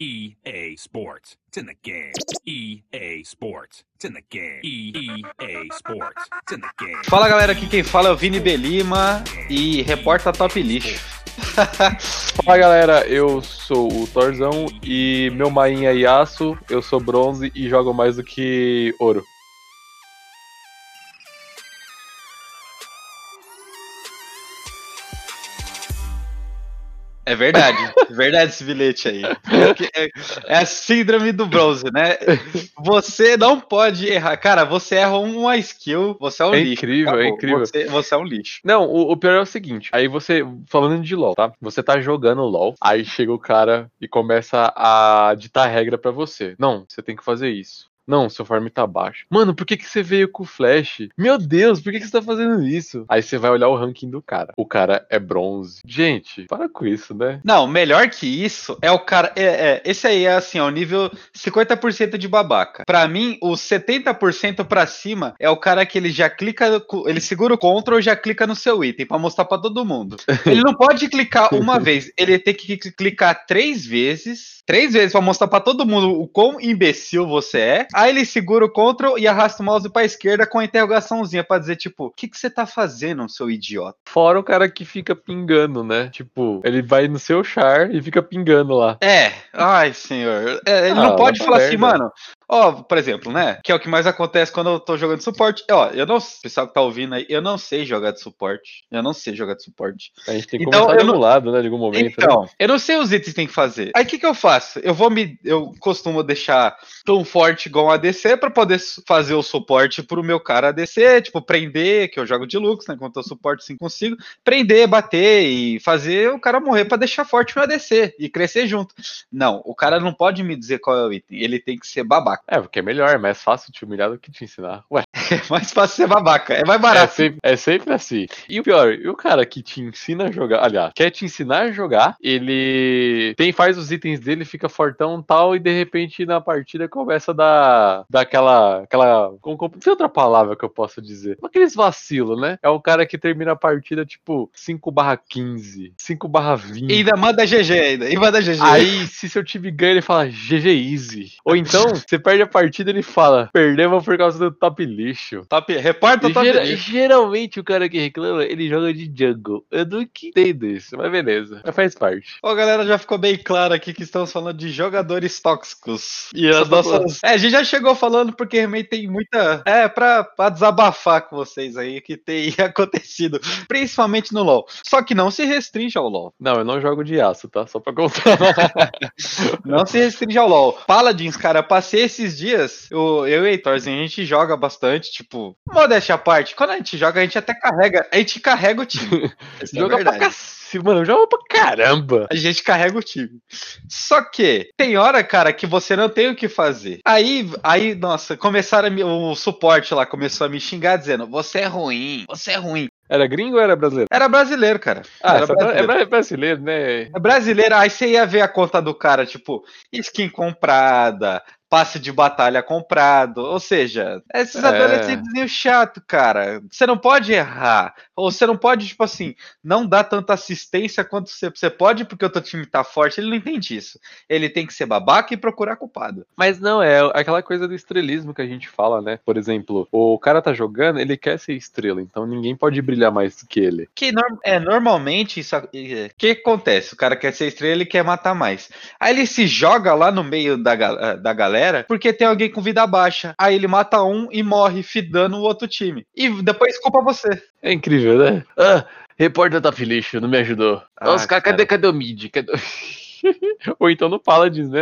EA Sports. It's in the game. EA Sports. It's in the game. EA Sports. It's in the game. Fala galera, aqui quem fala é o Vini Belima e reporta Top Lixo. Fala galera, eu sou o Torzão e meu main é Yasuo, eu sou bronze e jogo mais do que ouro. É verdade, é verdade esse bilhete aí. É, é a síndrome do bronze, né? Você não pode errar. Cara, você erra uma skill, você é um É lixo. incrível, é incrível. Você, você é um lixo. Não, o, o pior é o seguinte, aí você, falando de LoL, tá? Você tá jogando LoL, aí chega o cara e começa a ditar regra pra você. Não, você tem que fazer isso. Não, seu farm tá baixo. Mano, por que, que você veio com o flash? Meu Deus, por que, que você tá fazendo isso? Aí você vai olhar o ranking do cara. O cara é bronze. Gente, para com isso, né? Não, melhor que isso é o cara. É, é, esse aí é assim, ó, o nível 50% de babaca. Pra mim, o 70% pra cima é o cara que ele já clica, ele segura o Ctrl e já clica no seu item pra mostrar pra todo mundo. Ele não pode clicar uma vez, ele tem que cl- clicar três vezes. Três vezes pra mostrar pra todo mundo o quão imbecil você é. Aí ele segura o Ctrl e arrasta o mouse pra esquerda com a interrogaçãozinha pra dizer, tipo, o que, que você tá fazendo, seu idiota? Fora o cara que fica pingando, né? Tipo, ele vai no seu char e fica pingando lá. É, ai senhor. É, ele Ah, não pode vai falar assim, mano. Ó, por exemplo, né? Que é o que mais acontece quando eu tô jogando suporte. Ó, eu não. Pessoal que tá ouvindo aí, eu não sei jogar de suporte. Eu não sei jogar de suporte. A gente tem que Então, começar eu de não- lado, né? De algum momento. né? Então, eu não sei os itens que tem que fazer. Aí o que, que eu faço? Eu vou me. Eu costumo deixar tão forte igual um ADC pra poder fazer o suporte pro meu cara ADC, tipo, prender, que eu jogo de Lux, né? Enquanto eu suporte sim consigo. Prender, bater e fazer o cara morrer pra deixar forte o ADC e crescer junto. Não, o cara não pode me dizer qual é o item. Ele tem que ser babaca. É, porque é melhor, é mais fácil te humilhar do que te ensinar. Ué, É mais fácil ser babaca. É mais é barato. sempre, é sempre assim. E o pior, e o cara que te ensina a jogar, aliás, quer te ensinar a jogar, ele tem, faz os itens dele, fica fortão e tal, e de repente na partida começa a dar, dar aquela. aquela como, como, tem outra palavra que eu posso dizer? Aqueles vacilos, né? É o cara que termina a partida tipo 5 barra 15, 5 barra 20. E ainda manda GG ainda. E manda GG. Aí, se seu time ganha, ele fala GG Easy. Ou então, você perde a partida ele fala perdemos por causa do top lixo. top, reporta o top Gera- lixo. geralmente o cara que reclama, ele joga de jungle. Eu não entendo isso, mas beleza. Mas faz parte. Ó, galera, já ficou bem claro aqui que estamos falando de jogadores tóxicos. E as nossas. É, a gente já chegou falando porque realmente tem muita. É, pra, pra desabafar com vocês aí que tem acontecido. Principalmente no LoL. Só que não se restringe ao LoL. Não, eu não jogo de aço, tá? Só pra contar. Não se restringe ao LoL. Paladins, cara, passei esses dias. Eu, eu e o Heitorzinho, a gente joga bastante, tipo, modéstia à parte. Quando a gente joga, a gente até carrega. A gente carrega o time. É joga pra verdade. cacete, mano. Joga pra caramba. A gente carrega o time. Só que tem hora, cara, que você não tem o que fazer. Aí, aí, nossa, começaram a me- o suporte lá começou a me xingar dizendo: "Você é ruim, você é ruim". Era gringo ou era brasileiro? Era brasileiro, cara. Ah, Era brasileiro. é bra- brasileiro, né? É brasileiro, aí você ia ver a conta do cara, tipo, skin comprada, passe de batalha comprado, ou seja, esses É. adolescentezinhos chato, cara. Você não pode errar, ou você não pode, tipo assim, não dar tanta assistência quanto você, você pode porque o teu time tá forte, ele não entende isso. Ele tem que ser babaca e procurar culpado. Mas não, é aquela coisa do estrelismo que a gente fala, né? Por exemplo, o cara tá jogando, ele quer ser estrela, então ninguém pode brilhar mais do que ele. Que norm- é, normalmente isso. O que acontece? O cara quer ser estrela e quer matar mais. Aí ele se joga lá no meio da, eh, da galera porque tem alguém com vida baixa. Aí ele mata um e morre fidando o outro time. E depois culpa você. É incrível, né? Ah, repórter tá feliz, não me ajudou. Ah, Os caras, cadê, cadê o mid? Cadê... Ou então no Paladins né?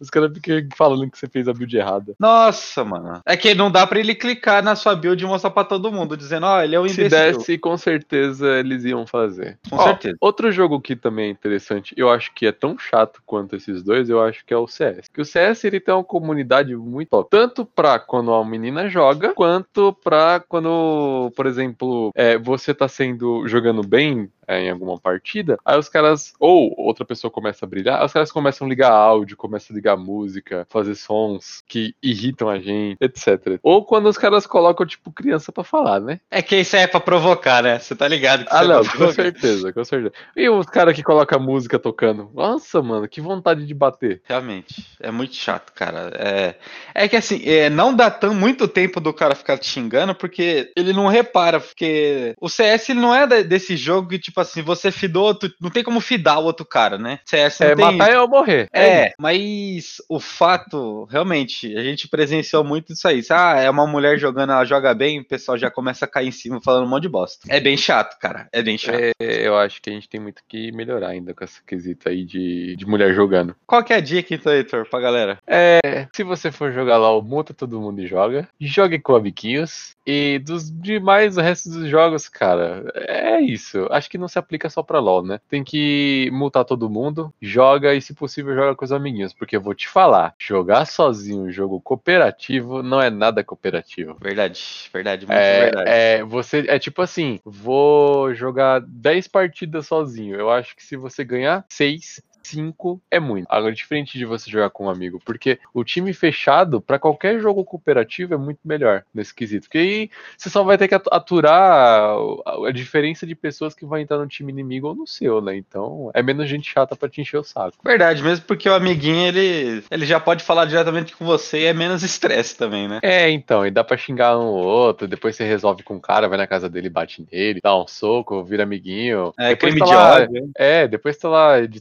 Os caras ficam falando que você fez a build errada. Nossa, mano. É que não dá pra ele clicar na sua build e mostrar pra todo mundo, dizendo, ó, ele é um Se imbecil. desse, com certeza eles iam fazer. Com Ó, certeza. Outro jogo que também é interessante, eu acho que é tão chato quanto esses dois, eu acho que é o CS. Que o CS ele tem uma comunidade muito top, tanto pra quando a menina joga, quanto pra quando, por exemplo, é, você tá sendo jogando bem, é, em alguma partida, aí os caras, ou outra pessoa começa a brilhar, aí os caras começam a ligar áudio, começam a ligar música, fazer sons que irritam a gente, etc. Ou quando os caras colocam, tipo, criança pra falar, né? É que isso aí é pra provocar, né? Você tá ligado que Ah, é não, com certeza, com certeza. E os caras que colocam música tocando? Nossa, mano, que vontade de bater. Realmente, é muito chato, cara. É, é que assim, é, não dá tão muito tempo do cara ficar te xingando, porque ele não repara, porque o CS ele não é desse jogo que, tipo assim, você fidou, tu- não tem como fidar o outro cara, né? CS É matar ou morrer. É, mas o fato, realmente, a gente presenciou muito isso aí. Ah, é uma mulher jogando, ela joga bem, o pessoal já começa a cair em cima falando um monte de bosta. É bem chato, cara. É bem chato. É, eu acho que a gente tem muito que melhorar ainda com esse quesito aí de, de mulher jogando. Qual que é a dica, então, Heitor, pra galera? É, se você for jogar lá, o monta todo mundo e joga. Jogue com amiguinhos. E dos demais, o resto dos jogos, cara, é isso. Acho que não se aplica só pra LoL, né? Tem que multar todo mundo, joga e, se possível, joga com os amiguinhos. Porque eu vou te falar, jogar sozinho um jogo cooperativo não é nada cooperativo. Verdade, verdade, muito É, verdade. é, você, é tipo assim, vou jogar 10 partidas sozinho. Eu acho que se você ganhar 6, 5 é muito. Agora, diferente de você jogar com um amigo, porque o time fechado, pra qualquer jogo cooperativo, é muito melhor nesse quesito. Porque aí você só vai ter que atu- aturar a, diferença de pessoas que vai entrar no time inimigo ou no seu, né? Então, é menos gente chata pra te encher o saco. Verdade, mesmo porque o amiguinho, ele, ele já pode falar diretamente com você e é menos estresse também, né? É, então, e dá pra xingar um ou outro, depois você resolve com o cara, vai na casa dele, bate nele, dá um soco, vira amiguinho. É, depois crime tá de lá, ódio. É, depois tá lá de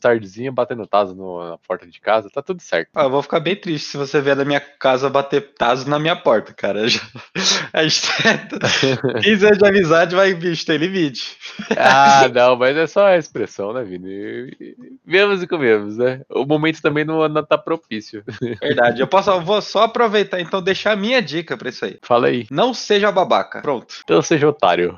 tardezinha batendo taso no- na porta de casa, tá tudo certo. Ah, eu vou ficar bem triste se você vier da minha casa bater taso na minha porta, cara. Já- A gente tem 15 anos de amizade, vai, bicho, tem limite. Ah, não, mas é só a expressão, né, Vini? Vemos e comemos, né? O momento também não, não tá propício. Verdade. Eu posso, eu vou só aproveitar, então, deixar a minha dica pra isso aí. Fala aí. Não seja babaca. Pronto. Então seja otário.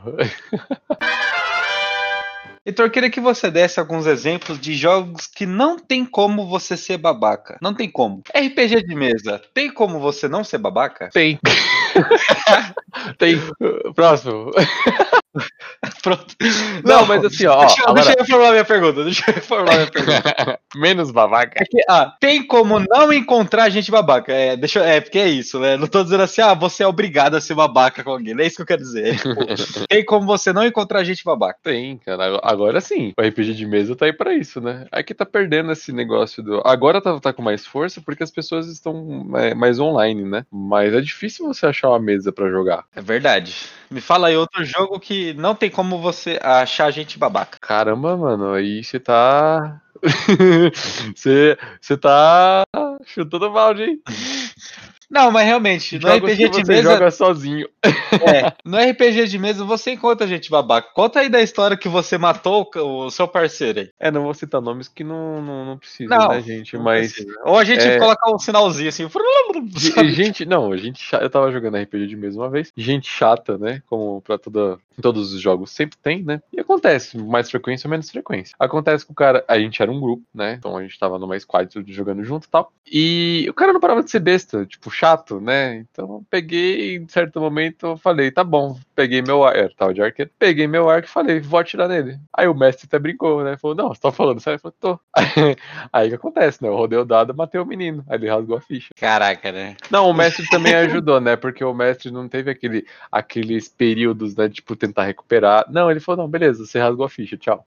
Heitor, eu queria que você desse alguns exemplos de jogos que não tem como você ser babaca. Não tem como. RPG de mesa, tem como você não ser babaca? Tem. Tem. Próximo. Pronto. Não, mas assim, ó, Deixa, agora- deixa eu reformular minha pergunta. Deixa eu reformular minha pergunta. Menos babaca. É que, ah, tem como não encontrar gente babaca. É, deixa, eu- é, porque é isso, né? Não tô dizendo assim, ah, você é obrigado a ser babaca com alguém. Não é isso que eu quero dizer. É, tipo, tem como você não encontrar gente babaca. Tem, cara. Agora sim. O RPG de mesa tá aí pra isso, né? Aqui tá perdendo esse negócio do. Agora tá, tá com mais força porque as pessoas estão é, mais online, né? Mas é difícil você achar uma mesa pra jogar. É verdade. Me fala aí outro jogo que não tem como você achar gente babaca. Caramba, mano, aí você tá. Você tá chutando balde, hein? Não, mas realmente, no Jogos RPG de você mesa. joga sozinho. É, no RPG de mesa você encontra gente babaca. Conta aí da história que você matou o seu parceiro aí. É, não vou citar nomes que não, não, não precisa, Não, né, gente? Mas. Ou a gente é- coloca um sinalzinho assim. E- e gente, não, gente chata. Eu tava jogando RPG de mesa uma vez. Gente chata, né? Como pra toda, todos os jogos sempre tem, né? E acontece, mais frequência ou menos frequência. Acontece que o cara. A gente era um grupo, né? Então a gente tava numa squad jogando junto e tal. E o cara não parava de ser besta, tipo, chato, né? Então peguei, em certo momento, eu falei, tá bom, peguei meu arco. Eu tava de arqueiro, peguei meu arco e falei, vou atirar nele. Aí o mestre até brincou, né? Falou, não, você tá falando sério? Eu falei, tô. Aí o que acontece, né? Eu rodei o dado, matei o menino. Aí ele rasgou a ficha. Caraca, né? Não, o mestre também ajudou, né? Porque o mestre não teve aquele, aqueles períodos, né? Tipo, tentar recuperar. Não, ele falou, não, beleza, você rasgou a ficha, tchau.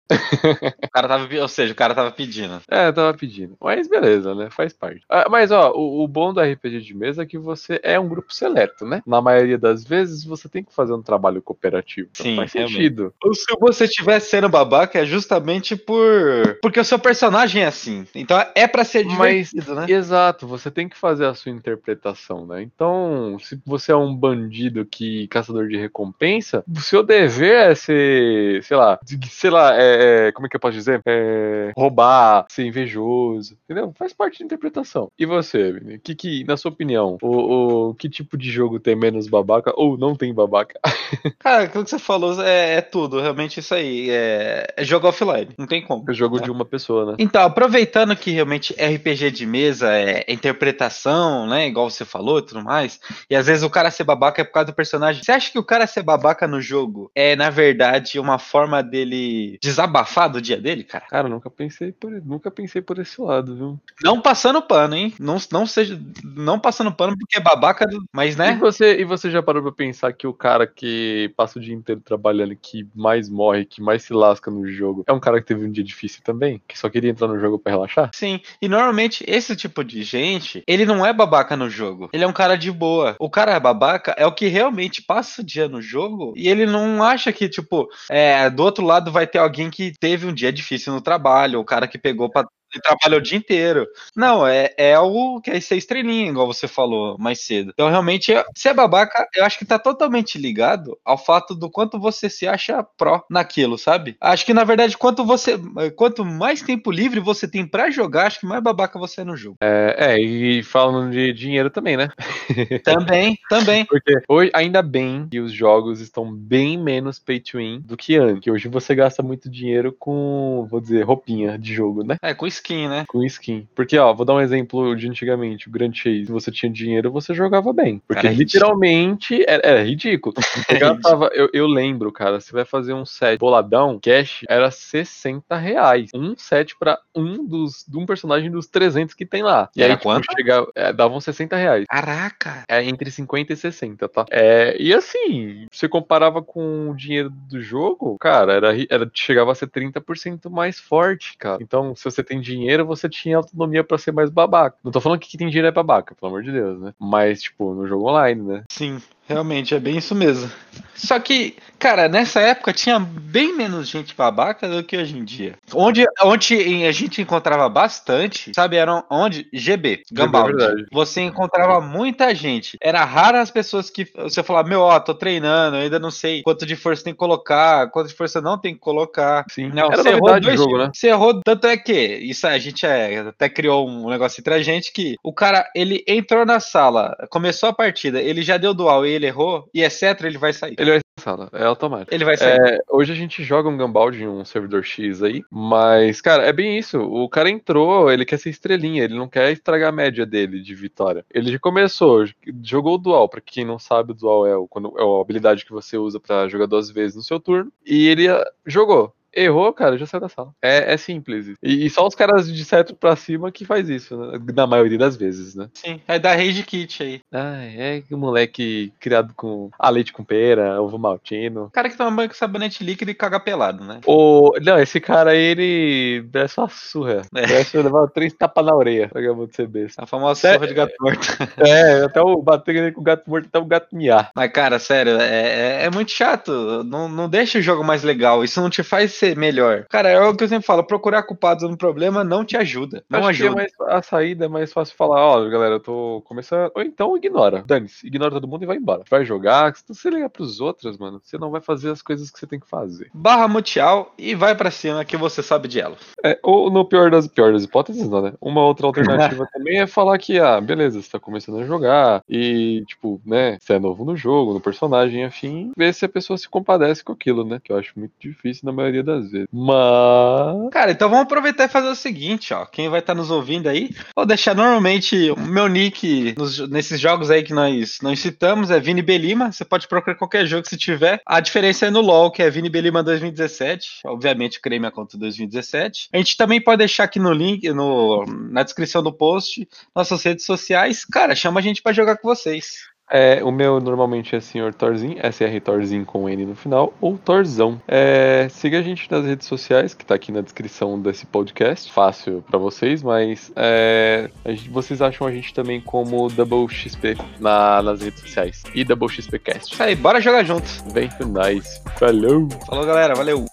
O cara tava, ou seja, o cara tava pedindo. É, tava pedindo. Mas beleza, né? Faz parte. Ah, mas, ó, o, o bom do RPG de mesa é que você é um grupo seleto, né? Na maioria das vezes, você tem que fazer um trabalho cooperativo. Então Sim, faz realmente. sentido. Ou Se você estiver sendo babaca, é justamente por. Porque o seu personagem é assim. Então é pra ser Mas- divertido, né? Exato, você tem que fazer a sua interpretação, né? Então, se você é um bandido que caçador de recompensa, o seu dever é ser, sei lá, sei lá, é, é, como é que eu posso dizer? É, roubar, ser invejoso, entendeu? Faz parte da interpretação. E você, Vini? que, que, na sua opinião, não. O, o que tipo de jogo tem menos babaca ou não tem babaca? Cara, aquilo que você falou é, é tudo, realmente isso aí. É, é jogo offline, não tem como. É jogo de uma pessoa, né? Então, aproveitando que realmente RPG de mesa é interpretação, né? Igual você falou e tudo mais. E às vezes o cara ser babaca é por causa do personagem. Você acha que o cara ser babaca no jogo é, na verdade, uma forma dele desabafar do dia dele, cara? Cara, nunca pensei por, nunca pensei por esse lado, viu? Não passando pano, hein? Não, não seja. Não passando pano porque é babaca, mas E né? você, e você já parou pra pensar que o cara que passa o dia inteiro trabalhando, que mais morre, que mais se lasca no jogo, é um cara que teve um dia difícil também? Que só queria entrar no jogo pra relaxar? Sim, e normalmente esse tipo de gente, ele não é babaca no jogo. Ele é um cara de boa. O cara babaca é o que realmente passa o dia no jogo e ele não acha que, tipo, é, do outro lado vai ter alguém que teve um dia difícil no trabalho, o cara que pegou pra. Ele trabalhou o dia inteiro. Não, é, é o que é ser estrelinha, igual você falou mais cedo. Então, realmente, é- ser babaca, eu acho que tá totalmente ligado ao fato do quanto você se acha pró naquilo, sabe? Acho que, na verdade, quanto você. Quanto mais tempo livre você tem pra jogar, acho que mais babaca você é no jogo. É, é, e falando de dinheiro também, né? Também, também. Porque hoje, ainda bem que os jogos estão bem menos pay to win do que antes. Que hoje você gasta muito dinheiro com, vou dizer, roupinha de jogo, né? É, com skin, né? Com skin. Porque, ó, vou dar um exemplo de antigamente. O Grand Chase, se você tinha dinheiro, você jogava bem. Porque Cara, literalmente era, era ridículo. Gastava, eu, eu lembro, cara, você vai fazer um set boladão, cash, era 60 reais. Um set pra um dos, de um personagem dos 300 que tem lá. E era quanto? chegava, é, davam 60 reais. Caraca. É entre 50 e 60, tá? É, e assim, você comparava com o dinheiro do jogo, cara, era, era chegava a ser 30% mais forte, cara. Então, se você tem dinheiro, você tinha autonomia pra ser mais babaca. Não tô falando que quem tem dinheiro é babaca, pelo amor de Deus, né? Mas, tipo, no jogo online, né? Sim, realmente, é bem isso mesmo. Só que, cara, nessa época tinha bem menos gente babaca do que hoje em dia. Onde, onde a gente encontrava bastante, sabe, era onde? GB, Gambaldi. verdade. Você encontrava muita gente. Era raro as pessoas que você falava, meu, ó, tô treinando, ainda não sei quanto de força tem que colocar, quanto de força não tem que colocar. Sim. Não, Era você errou dois jogo, né? Você errou, tanto é que isso a gente é, até criou um negócio entre a gente que o cara, ele entrou na sala, começou a partida, ele já deu dual e ele errou, e etc, ele vai sair. Ele vai sala, é automático. Ele vai sair. É, hoje a gente joga um Gambaldi em um servidor X aí, mas, cara, é bem isso. O cara entrou, ele quer ser estrelinha, ele não quer estragar a média dele de vitória. Ele já começou, jogou o dual, pra quem não sabe, o dual é, o, quando, é a habilidade que você usa pra jogar duas vezes no seu turno, e ele ah, jogou. Errou, cara, já saiu da sala. É, é simples. E, e só os caras de cetro pra cima que faz isso, né? Na maioria das vezes, né? Sim, é da Rage Kit aí. Ai, é o moleque criado com a leite com pera, ovo maltino. O cara que toma banho com sabonete líquido e caga pelado, né? O... Não, esse cara aí, ele merece uma surra. É. Merece levar três tapas na orelha. Acabou de ser besta. A famosa É, surra de gato morto. É, até o bater com o gato morto, até o gato miar. Mas, cara, sério, é, é, é muito chato. Não, não deixa o jogo mais legal. Isso não te faz ser melhor. Cara, é o que eu sempre falo: procurar culpados no problema não te ajuda. Não Acho é ajuda. mais, a saída é mais fácil falar, ó, galera, eu tô começando. Ou então ignora. Dane-se, ignora todo mundo e vai embora. Vai jogar, se você ligar pros outros, mano, você não vai fazer as coisas que você tem que fazer. Barra muteal e vai pra cima que você sabe de ela. É, ou no pior das, pior das hipóteses, não, né? Uma outra alternativa também é falar que, ah, beleza, você tá começando a jogar e, tipo, né, você é novo no jogo, no personagem, afim, ver se a pessoa se compadece com aquilo, né? Que eu acho muito difícil na maioria das vezes. Mas. Cara, então vamos aproveitar e fazer o seguinte, ó. Quem vai estar nos ouvindo aí, vou deixar normalmente o meu nick nos- nesses jogos aí que nós, nós citamos, é Vini Belima. Você pode procurar qualquer jogo que você tiver. A diferença é no LoL, que é Vini Belima 2017. Obviamente, criei minha conta em 2017. A gente também pode deixar aqui no link, no, na descrição do post, nossas redes sociais. Cara, chama a gente pra jogar com vocês. É, o meu normalmente é Sr. Thorzinho, SR Thorzinho com N no final, ou Thorzão. É, siga a gente nas redes sociais, que tá aqui na descrição desse podcast. Fácil pra vocês, mas é, gente- vocês acham a gente também como Double XP na- nas redes sociais. E Double XP Cast. Isso aí, bora jogar junto. Vem com nós. Falou! Falou, galera. Valeu.